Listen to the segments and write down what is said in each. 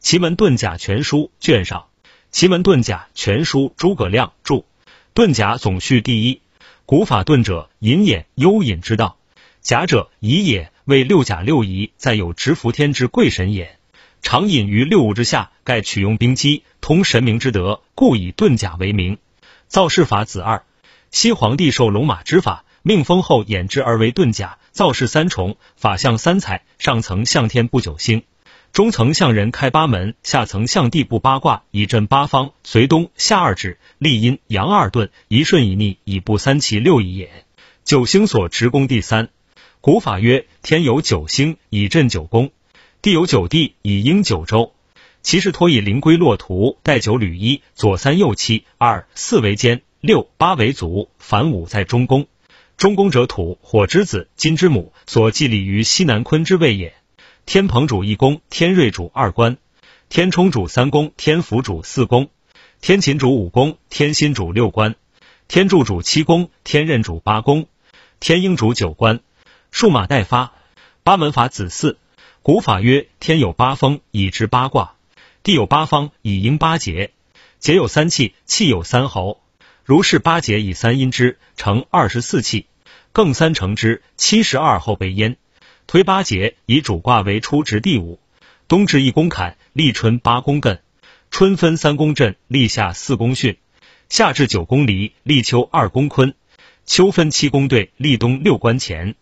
奇门遁甲全书卷上，奇门遁甲全书诸葛亮著，遁甲总序第一。古法遁者，隐也，幽隐之道。甲者，乙也，为六甲六仪，在有执福天之贵神也。常隐于六物之下，盖取用兵机，通神明之德，故以遁甲为名。造势法子二，西皇帝受龙马之法，命封后衍之而为遁甲。造势三重，法象三彩，上层向天不九星。中层向人开八门，下层向地布八卦，以镇八方。随东夏二指，立阴阳二遁，一顺一逆，以布三奇六仪也。九星所职宫第三。古法曰：天有九星，以镇九宫；地有九地，以应九州。其是托以灵龟落图，带九履一，左三右七，二四为肩，六八为足，凡五在中宫。中宫者土，火之子，金之母，所寄礼于西南坤之位也。天蓬主一宫，天瑞主二官，天冲主三宫，天福主四宫，天琴主五宫，天心主六官，天柱主七宫，天任主八宫，天鹰主九官。数马代发，八门法子嗣。古法曰：天有八风，以知八卦；地有八方，以应八节。节有三气，气有三候。如是八节以三阴之，成二十四气；更三成之，七十二候被焉。推八节，以主卦为初值第五。冬至一宫坎，立春八宫艮；春分三宫震，立夏四宫巽；夏至九宫离，立秋二宫坤；秋分七宫兑，立冬六关乾。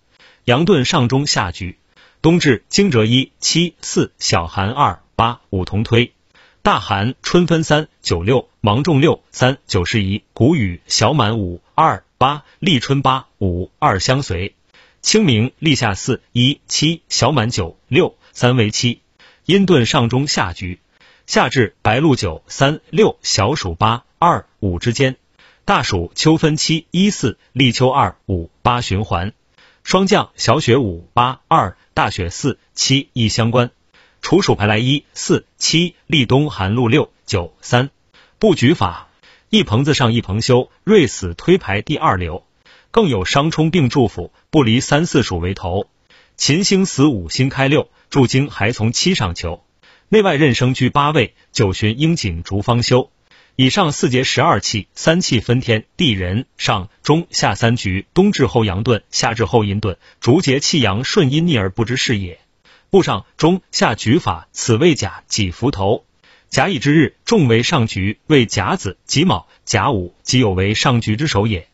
阳遁上中下局。冬至惊蛰一七四，小寒二八五同推。大寒春分三九六，芒种六三九十一，谷雨小满五二八，立春八五二相随。清明立夏四一七，小满九六三为七，阴遁上中下局。夏至白露九三六，小暑八二五之间。大暑秋分七一四，立秋二五八循环。霜降小雪五八二，大雪四七一相关。处暑排来一四七，立冬寒露六九三。布局法一棚子上一棚修，瑞死推排第二流。更有伤冲并祝福，不离三四属为头。秦星死五星开六，祝经还从七上求。内外任生居八位，九旬应景逐方休。以上四节十二气，三气分天地人上中下三局。冬至后阳遁，夏至后阴遁，逐节气阳顺阴逆而不知是也。布上中下局法，此谓甲己伏头。甲乙之日，众为上局，为甲子、己卯、甲午、己酉为上局之首也。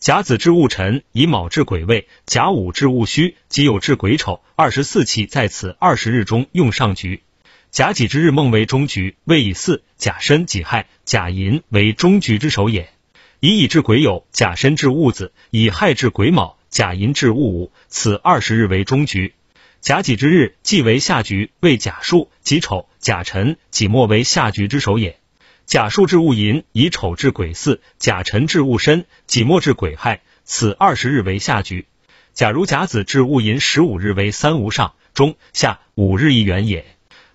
甲子至戊辰，乙卯至癸未，甲午至戊戌，己酉至癸丑，二十四气在此二十日中用上局。甲己之日梦为中局，未以巳、甲申、己亥、甲寅为中局之首也。乙乙至癸酉，甲申至戊子，乙亥至癸卯，甲寅至戊午，此二十日为中局。甲己之日即为下局，为甲戍、己丑、甲辰、己末为下局之首也。甲戌至戊寅，乙丑至癸巳，甲辰至戊申，己末至癸亥，此二十日为下局。假如甲子至戊寅十五日为三无上、中、下五日一元也。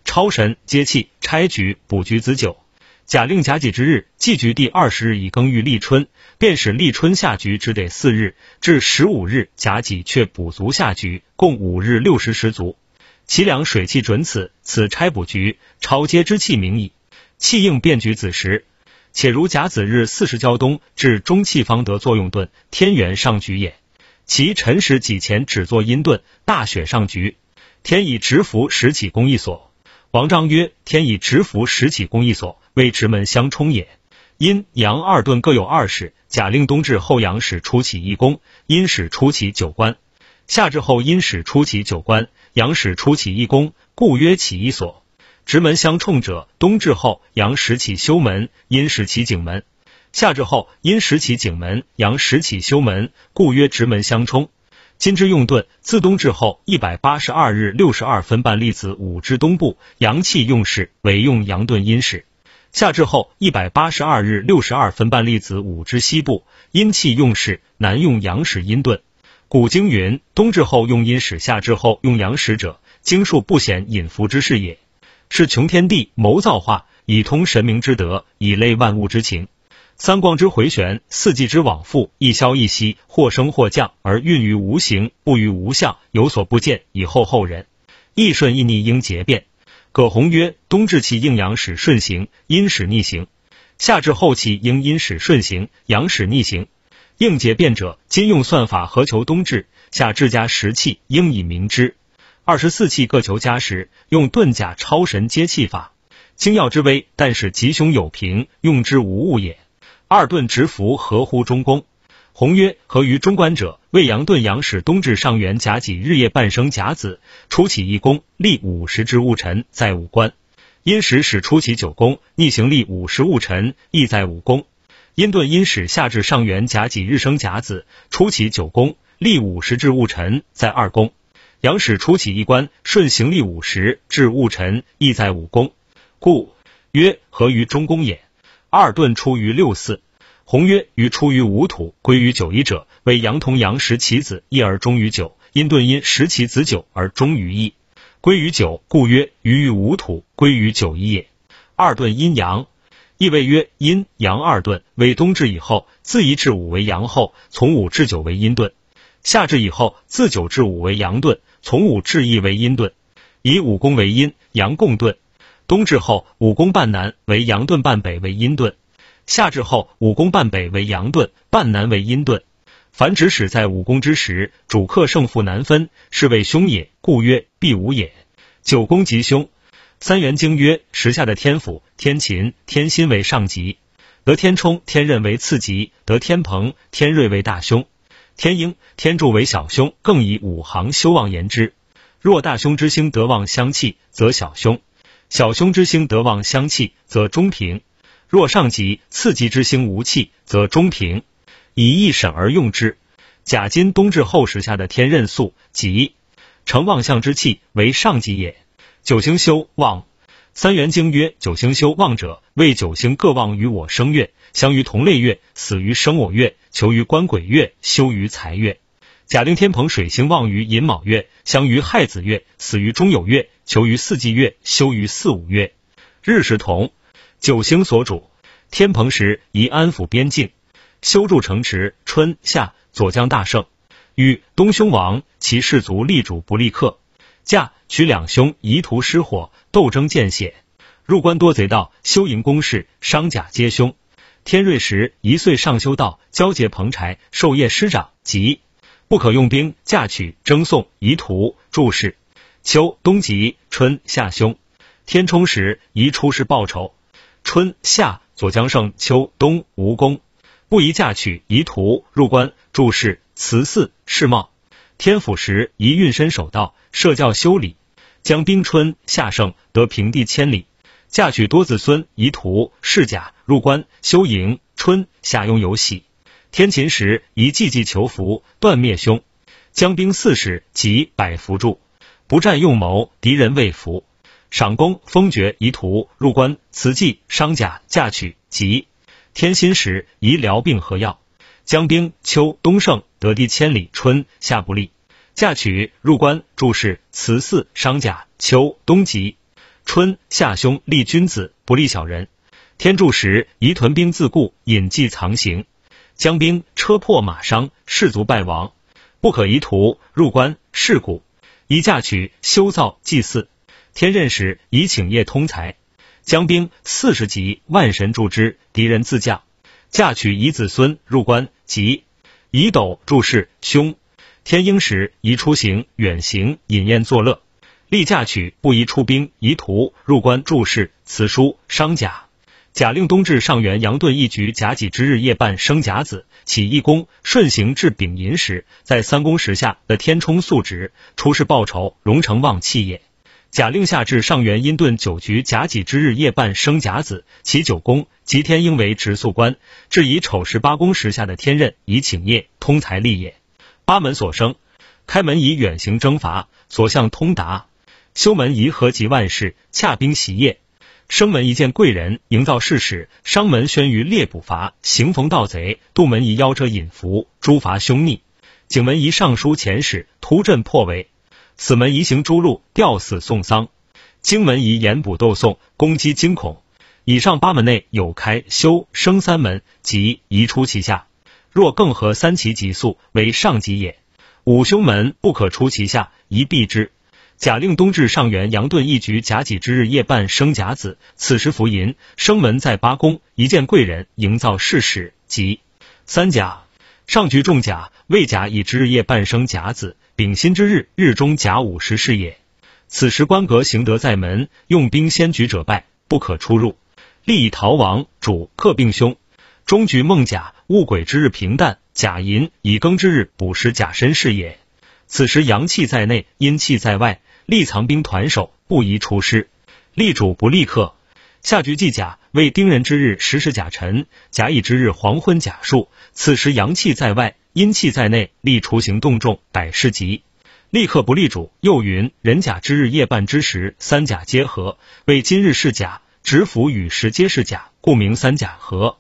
超神接气拆局补局子九。甲令甲己之日，祭局第二十日以庚玉立春，便使立春下局只得四日，至十五日甲己却补足下局，共五日六时十足。其两水气准此，此拆补局超接之气明矣。气应变局子时，且如甲子日四时交东，至中气方得作用遁，天元上局也。其辰时己前只作阴遁，大雪上局，天以直伏时起公一所。王章曰：天以直伏时起公一所，为直门相冲也。阴阳二遁各有二使，甲令冬至后阳使初起一宫，阴使初起九官；夏至后阴使初起九官，阳使初起一宫，故曰起一所。直门相冲者，冬至后阳时起修门，阴时起景门；夏至后阴时起景门，阳时起修门，故曰直门相冲。今之用遁，自冬至后一百八十二日六十二分半粒子午之东部，阳气用事，为用阳遁阴时；夏至后一百八十二日六十二分半粒子午之西部，阴气用事，南用阳时阴遁。古经云：冬至后用阴时，夏至后用阳时者，经数不显隐伏之事也。是穷天地谋造化，以通神明之德，以类万物之情。三光之回旋，四季之往复，一消一息，或升或降，而运于无形，不于无相，有所不见，以后后人。易顺易逆应节变。葛洪曰：冬至气应阳使顺行，阴使逆行；夏至后期应阴使顺行，阳使逆行。应节变者，今用算法何求冬至？夏至加时气，应以明之。二十四气各求加时，用遁甲超神接气法。精要之微，但是吉凶有平，用之无误也。二遁直符合乎中宫。洪曰：合于中官者，未阳遁阳使冬至上元甲己日夜半生甲子，初起一宫，立五十之戊辰，在五官。阴时使初起九宫，逆行立五十戊辰，亦在五宫。阴遁阴使夏至上元甲己日生甲子，初起九宫，立五十至戊辰，在二宫。阳始初起一官，顺行历五十至戊辰，亦在五宫。故曰合于中宫也。二遁出于六四。洪曰：于出于五土，归于九一者，为阳同阳食其子一而终于九；阴遁阴食其子九而终于一，归于九，故曰于于五土，归于九一也。二遁阴阳，亦谓曰阴阳二遁。为冬至以后，自一至五为阳后，从五至九为阴遁；夏至以后，自九至五为阳遁，从五至一为阴遁。以五宫为阴阳共遁。冬至后，五宫半南为阳遁，半北为阴遁。夏至后，五宫半北为阳遁，半南为阴遁。凡指使在五宫之时，主客胜负难分，是谓凶也，故曰必无也。九宫吉凶。三元经曰：时下的天府、天琴、天心为上吉，得天冲、天任为次吉，得天蓬、天瑞为大凶，天鹰、天柱为小凶。更以五行修旺言之。若大凶之星得旺相气，则小凶；小凶之星得旺相气，则中平。若上级次吉之星无气，则中平，以一审而用之。甲金冬至后时下的天任宿吉，成旺相之气为上级也。九星修旺，三元经曰：九星修旺者，为九星各旺于我生月，相于同类月，死于生我月，求于官鬼月，休于财月。甲令天蓬水星旺于寅卯月，相于亥子月，死于中酉月，求于四季月，休于四五月。日时同。九星所主，天蓬时宜安抚边境，修筑城池。春夏左将大胜，与东凶王，其士卒立主不立克。驾取两凶，夷图失火，斗争见血。入关多贼盗，修营宫室，商甲皆凶。天瑞时一岁上修道，交结蓬柴，授业师长，吉。不可用兵，嫁娶征送，夷图注释。秋冬吉，春夏凶。天冲时宜出师报仇。春夏左将胜，秋冬无功，不宜嫁娶。宜徒入关，注释慈祀世茂。天府时宜运身守道，设教修理。将兵春夏胜，得平地千里。嫁娶多子孙，宜徒侍甲入关修营。春夏用有喜。天秦时宜祭祭求福，断灭凶。将兵四十，及百福助，不战用谋，敌人未服。赏功封爵遗图入关辞祭伤甲嫁娶吉天心时宜疗病和药将兵秋冬胜得地千里春夏不利嫁娶入关注释辞祀伤甲秋冬吉春夏凶利君子不利小人天柱时宜屯兵自固隐迹藏形将兵车破马伤士卒败亡不可移图入关事故宜嫁娶修造祭祀。天任时，宜请业通财，将兵四十级，万神助之，敌人自降。嫁娶宜子孙入关，吉。以斗注释凶。天鹰时，宜出行远行，饮宴作乐。立嫁娶不宜出兵，宜徒入关注释辞书商甲。甲令冬至上元阳遁一局甲己之日夜半生甲子，起一宫顺行至丙寅时，在三宫时下的天冲宿值，出世报仇，荣成旺气也。甲令下至上元阴遁九局甲己之日夜半生甲子，其九宫吉天应为直宿官，至以丑时八宫时下的天任以请业通财利也。八门所生，开门以远行征伐，所向通达；修门宜合集万事，洽兵习业；生门宜见贵人，营造事使；商门宣于猎捕伐，行逢盗贼；杜门宜邀车引伏，诛伐凶逆；景门宜上书遣使，突阵破围。此门宜行诸路，吊死送丧；经门移严补斗讼，攻击惊恐。以上八门内有开修生三门，即移出其下。若更合三奇极速，为上级也。五凶门不可出其下，宜避之。甲令冬至上元阳遁一局甲己之日夜半生甲子，此时福银生门在八宫，一见贵人，营造事使即三甲上局中甲，未甲乙之日夜半生甲子，丙辛之日日中甲午时是也。此时官格行德在门，用兵先举者败，不可出入。利以逃亡，主克病凶。中局孟甲戊癸之日平淡，甲寅乙庚之日补时甲申是也。此时阳气在内，阴气在外。立藏兵团守，不宜出师。立主不立客。下局季甲为丁壬之日，时时甲辰；甲乙之日黄昏甲戍。此时阳气在外，阴气在内，立雏行动众，百事吉。立刻不立主。又云：人甲之日夜半之时，三甲皆合，为今日是甲，直符与时皆是甲，故名三甲合。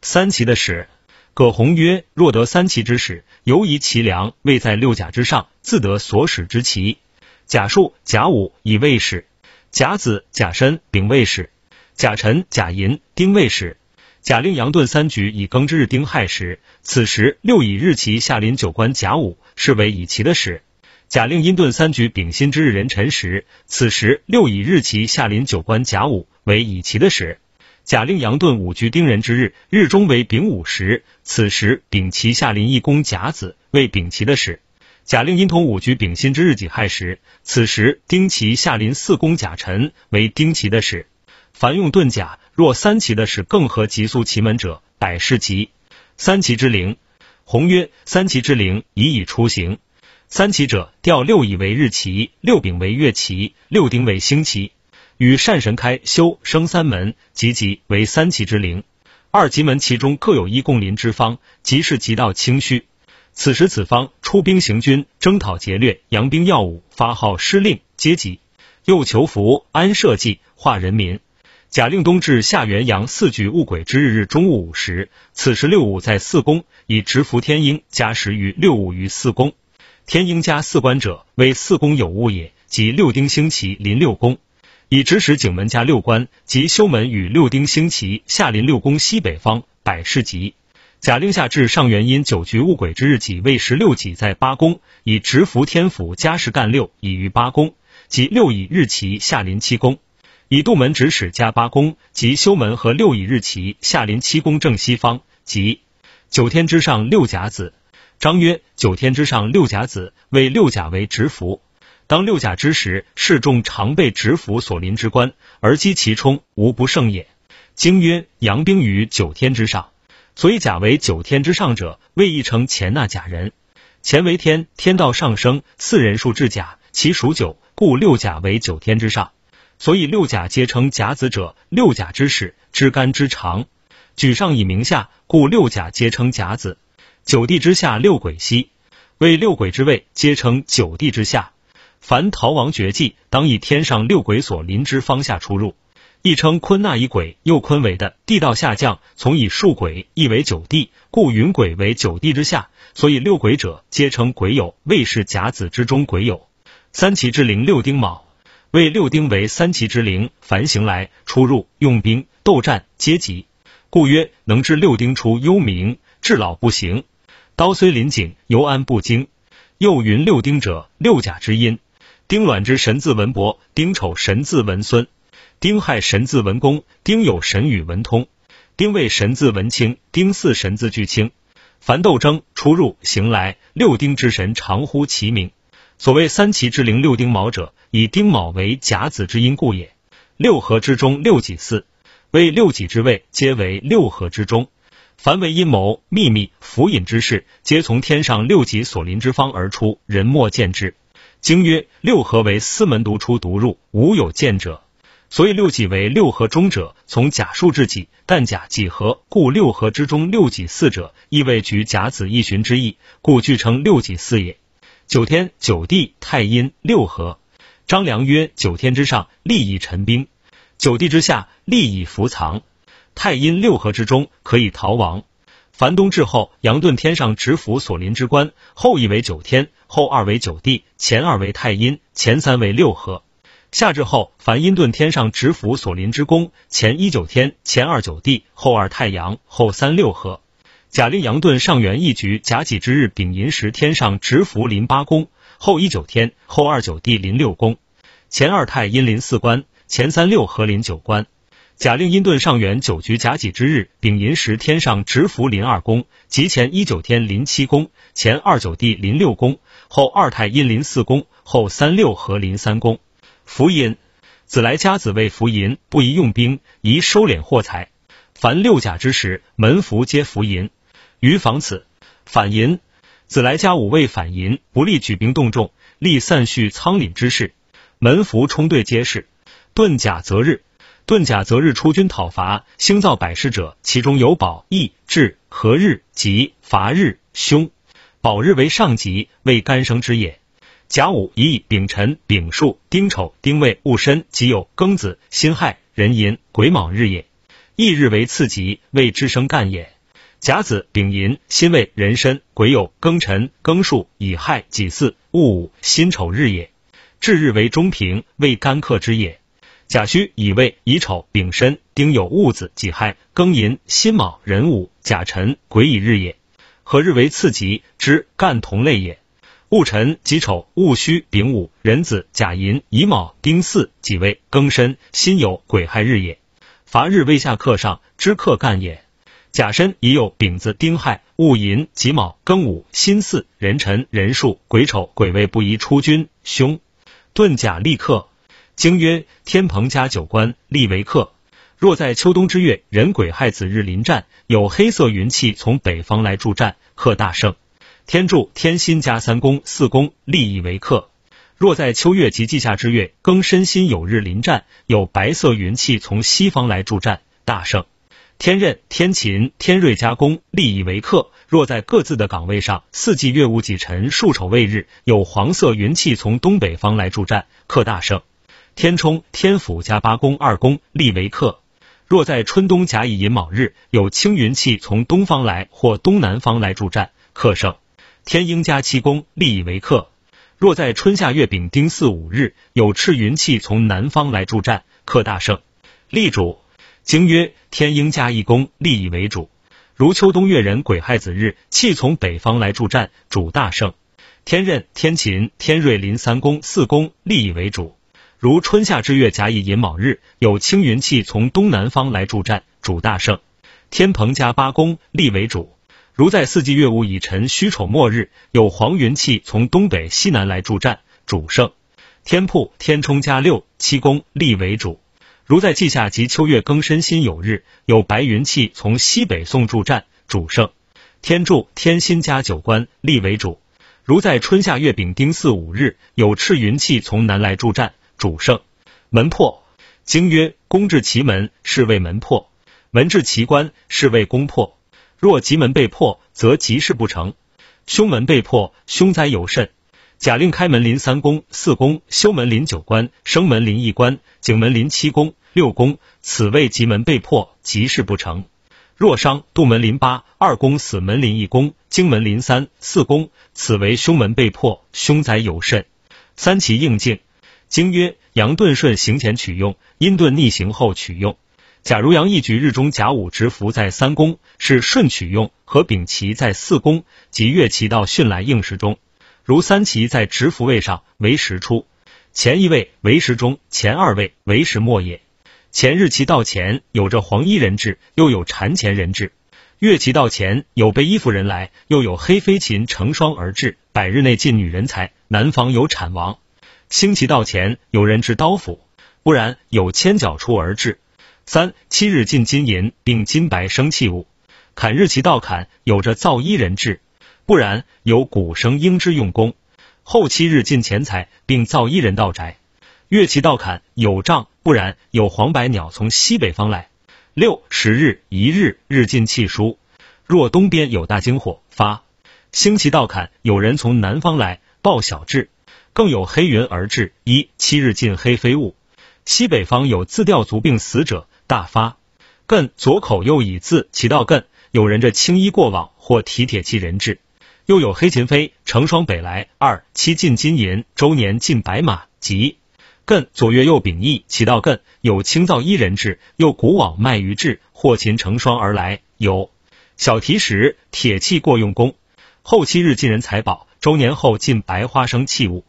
三奇的使，葛洪曰：若得三奇之使，犹宜其良，位在六甲之上，自得所使之奇。甲戍、甲午乙未使，甲子、甲申、丙未使，甲辰、甲寅、丁未使。甲令阳遁三局以庚之日丁亥时，此时六乙日奇下临九官甲午，是为乙奇的时。甲令阴遁三局丙辛之日壬辰时，此时六乙日奇下临九官甲午，为乙奇的时。甲令阳遁五局丁壬之日，日中为丙午时，此时丙奇下临一宫甲子，为丙奇的时。甲令阴同五局丙辛之日己亥时，此时丁奇下临四宫甲辰，为丁奇的时。凡用遁甲，若三奇的使更合急速奇门者，百事吉。三奇之灵，红曰：三奇之灵，已以出行。三奇者，调六乙为日奇，六丙为月奇，六丁为星奇，与善神开修生三门，吉吉为三奇之灵。二吉门其中各有一共临之方，即是吉道清虚。此时此方出兵行军，征讨劫掠，扬兵耀武，发号施令，皆吉。又求福，安社稷，化人民。假令冬至下元阳四举戊癸之日日中午午时，此时六五在四宫，以直服天鹰，加时于六五于四宫。天鹰加四官者，为四宫有物也。即六丁星旗临六宫，以直使景门加六官，即修门与六丁星旗下临六宫西北方，百事吉。甲令下至上元因九局戊癸之日己未十六己在八宫，以直符天府加时干六，已于八宫，即六乙日旗下临七宫，以杜门指使加八宫，即修门和六乙日旗下临七宫正西方，即九天之上六甲子。章曰：九天之上六甲子，为六甲为直符。当六甲之时，士众常被执府所临之官，而击其冲，无不胜也。经曰：阳兵于九天之上。所以甲为九天之上者，谓亦称前那甲人。乾为天，天道上升，四人数至甲，其属九，故六甲为九天之上。所以六甲皆称甲子者，六甲之始，之干之长，举上以名下，故六甲皆称甲子。九地之下六鬼兮，为六鬼之位，皆称九地之下。凡逃亡绝迹，当以天上六鬼所临之方下出入。亦称坤纳以鬼，又坤为的地道下降，从以数鬼，亦为九地，故云鬼为九地之下，所以六鬼者，皆称鬼友。谓是甲子之中鬼友。三奇之灵六丁卯，谓六丁为三奇之灵，凡行来出入用兵斗战皆吉，故曰能知六丁出幽冥，至老不行。刀虽临颈，犹安不惊。又云六丁者，六甲之阴。丁卵之神字文伯，丁丑神字文孙。丁亥神字文公，丁酉神与文通，丁未神字文清，丁巳神字巨清。凡斗争、出入、行来，六丁之神常呼其名。所谓三奇之灵六丁卯者，以丁卯为甲子之因故也。六合之中六己巳，为六己之位，皆为六合之中。凡为阴谋、秘密、伏隐之事，皆从天上六己所临之方而出，人莫见之。经曰：六合为司门独出独入，无有见者。所以六己为六合中者，从甲数至己，但甲己合，故六合之中六己四者，意为举甲子一旬之意，故据称六己四也。九天九地太阴六合，张良曰：九天之上，利以陈兵；九地之下，利以伏藏。太阴六合之中，可以逃亡。凡冬至后，阳遁天上执府所临之官，后一为九天，后二为九地，前二为太阴，前三为六合。夏至后，凡阴遁天上执府所临之宫，前一九天，前二九地，后二太阳，后三六合。甲令阳遁上元一局甲己之日丙寅时，天上执府临八宫，后一九天，后二九地临六宫，前二太阴临四官，前三六合临九官。甲令阴遁上元九局甲己之日，丙寅时天上直符临二宫，即前一九天临七宫，前二九地临六宫，后二太阴临四宫，后三六合临三宫。福阴，子来家子为福阴，不宜用兵，宜收敛货财。凡六甲之时，门福皆福阴。于防此反淫，子来家五位反淫，不利举兵动众，利散蓄仓廪之事。门福冲兑皆是。遁甲择日。遁甲择日出军讨伐，兴造百事者，其中有宝、义、智、和日、吉、伐日、凶。宝日为上吉，为干生之也。甲午、乙、丙辰、丙戌、丁丑、丁未、戊申，己酉庚子、辛亥、壬寅、癸卯日也。义日为次吉，为支生干也。甲子、丙寅、辛未、壬申、癸酉、庚辰、庚戌、乙亥、己巳、戊午、辛丑日也。至日为中平，为干克之也。甲戌、乙未、乙丑、丙申、丁酉、戊子、己亥、庚寅、辛卯、壬午、甲辰、癸乙日也。何日为次吉之干同类也？戊辰、己丑、戊戌、丙午、壬子、甲寅、乙卯、丁巳、己未、庚申、辛酉、癸亥日也。伐日为下克上之克干也。甲申已有丙子、丁亥、戊寅、己卯、庚午、辛巳、壬辰、壬戌、癸丑、癸未不宜出军，凶。遁甲立克。经曰：天蓬加九官，立为克。若在秋冬之月，人癸亥子日临战，有黑色云气从北方来助战，克大胜。天柱天心加三宫四宫，立以为克。若在秋月及季夏之月，庚申辛酉日临战，有白色云气从西方来助战，大胜。天任天琴天瑞加宫，立以为克。若在各自的岗位上，四季月戊己辰戍丑未日，有黄色云气从东北方来助战，克大胜。天冲天府加八宫二宫立为克。若在春冬甲乙寅卯日，有青云气从东方来或东南方来助战，克胜。天鹰加七宫立以为克。若在春夏月丙丁巳午日，有赤云气从南方来助战，克大胜。立主经曰：天鹰加一宫立以为主。如秋冬月人癸亥子日，气从北方来助战，主大胜。天任天琴天瑞临三宫四宫立以为主。如春夏之月甲乙寅卯日，有青云气从东南方来助战，主大胜。天蓬加八宫立为主。如在四季月戊乙辰戌丑末日，有黄云气从东北西南来助战，主胜。天铺天冲加六七宫立为主。如在季夏及秋月庚申辛酉日，有白云气从西北送助战，主胜。天柱天心加九官立为主。如在春夏月丙丁巳午日，有赤云气从南来助战。主胜门破，经曰：攻至其门，是谓门破；门至其关，是谓攻破。若吉门被破，则吉事不成；凶门被破，凶灾有甚。假令开门临三宫、四宫，修门临九关，生门临一关，景门临七宫、六宫，此谓吉门被破，吉事不成。若伤杜门临八、二宫，死门临一宫，经门临三、四宫，此为凶门被破，凶灾有甚。三奇应境。经曰：阳遁顺行前取用，阴遁逆行后取用。假如阳一局日中甲午直伏在三宫，是顺取用；和丙奇在四宫，即月奇到巽来应时中。如三奇在直伏位上为时初，前一位为时中，前二位为时末也。前日其到前，有着黄衣人质，又有缠前人质；月齐到前，有被衣服人来，又有黑飞禽成双而至。百日内进女人才，南方有产亡。星期到前，有人执刀斧；不然，有千脚出而至。三七日进金银，并金白生器物。砍日其道砍，有着造衣人至；不然，有鼓声应之用功。后七日进钱财，并造衣人到宅。月其道砍，有杖；不然，有黄白鸟从西北方来。六十日一日日进气书。若东边有大惊火发，星期到砍，有人从南方来报晓至。更有黑云而至，一七日进黑飞物。西北方有自吊足病死者，大发。艮左口右乙字其道艮，有人着青衣过往，或提铁器人至。又有黑禽飞成双北来。二七进金银，周年进白马，吉。艮左月右丙翼其道艮，有青皂衣人至，又古往卖鱼至，或禽成双而来。有小提石铁器过用功。后七日进人财宝，周年后进白花生器物。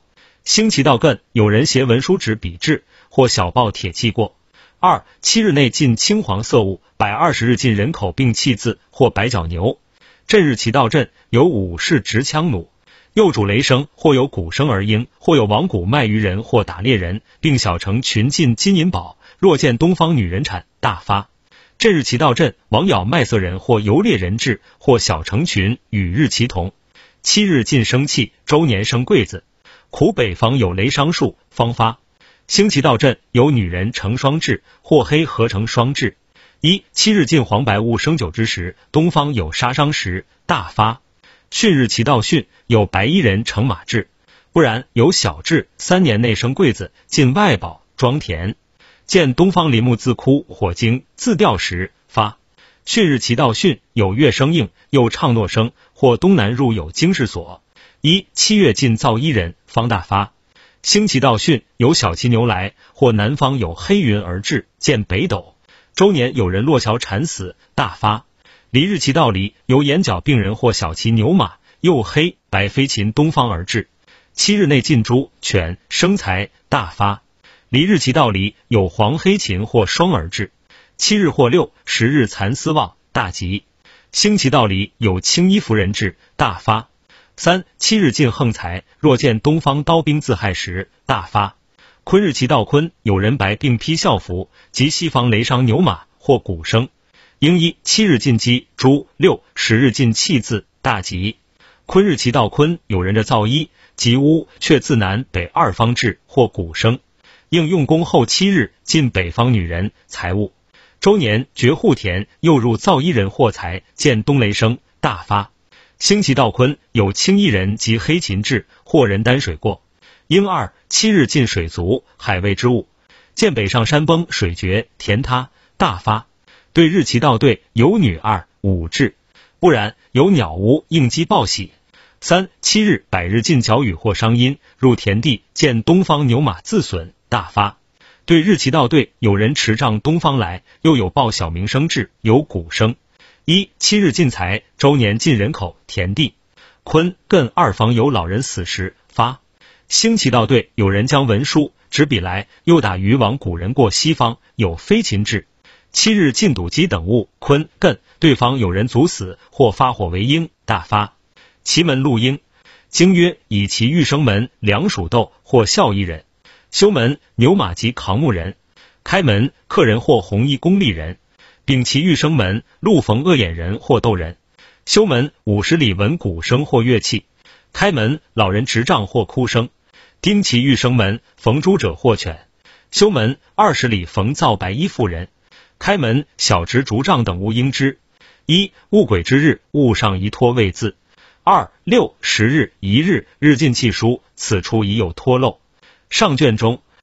星旗到艮，有人携文书纸笔至，或小报铁器过。二七日内进青黄色物，百二十日进人口并弃字或白角牛。震日其到震，有武士执枪弩，又主雷声，或有鼓声而应，或有王鼓卖鱼人或打猎人，并小城群进金银宝。若见东方女人产，大发。这日其到镇，王咬卖色人或游猎人至，或小成群，与日其同。七日进生气，周年生贵子。苦北方有雷伤树，方发。星旗到阵，有女人成双至，或黑合成双至。一七日进黄白物生酒之时，东方有杀伤时，大发。汛日其到汛，有白衣人乘马至，不然有小至。三年内生贵子，进外宝，庄田。见东方林木自枯火精自掉时发，汛日其道汛有月生应，又唱诺声，或东南入有经世所。一七月进造衣人方大发，星期道汛有小骑牛来，或南方有黑云而至，见北斗。周年有人落桥惨死，大发。离日其道离有眼角病人或小骑牛马，又黑白飞禽东方而至。七日内进猪犬生财大发。离日其道离有黄黑禽或双而至，七日或六十日蚕丝旺大吉。星其道离有青衣服人至大发。三七日进横财，若见东方刀兵自害时大发。坤日其道坤有人白并披校服，及西方雷伤牛马或鼓声。应一七日进鸡猪六十日进气字大吉。坤日其道坤有人着造衣及屋却自南北二方至或鼓声。应用功后七日，进北方女人财物。周年绝户田，又入造衣人获财，见东雷声大发。星期道坤有青衣人及黑禽至，或人担水过。应二七日进水足，海味之物。见北上山崩水绝田塌大发。对日其道对有女二五至，不然有鸟屋应鸡报喜。三七日百日进角雨或伤阴，入田地见东方牛马自损。大发，对日期到对，有人持杖东方来，又有报小鸣声至，有鼓声。一七日进财，周年进人口田地。坤艮二方有老人死时发。星期到对，有人将文书执笔来，又打渔网古人过西方，有飞禽至。七日进赌鸡等物，坤艮对方有人卒死，或发火为鹰，大发。奇门录鹰，经曰以其欲生门，良属斗或孝一人。修门牛马及扛木人，开门客人或红衣公吏人，丙其欲生门路逢恶眼人或斗人。修门五十里闻鼓声或乐器，开门老人执杖或哭声。丁其欲生门逢猪者或犬。修门二十里逢造白衣妇人，开门小执竹杖等物应之。一戊癸之日，误上宜托位字。二六十日一日日尽气疏，此处已有脱漏。上卷中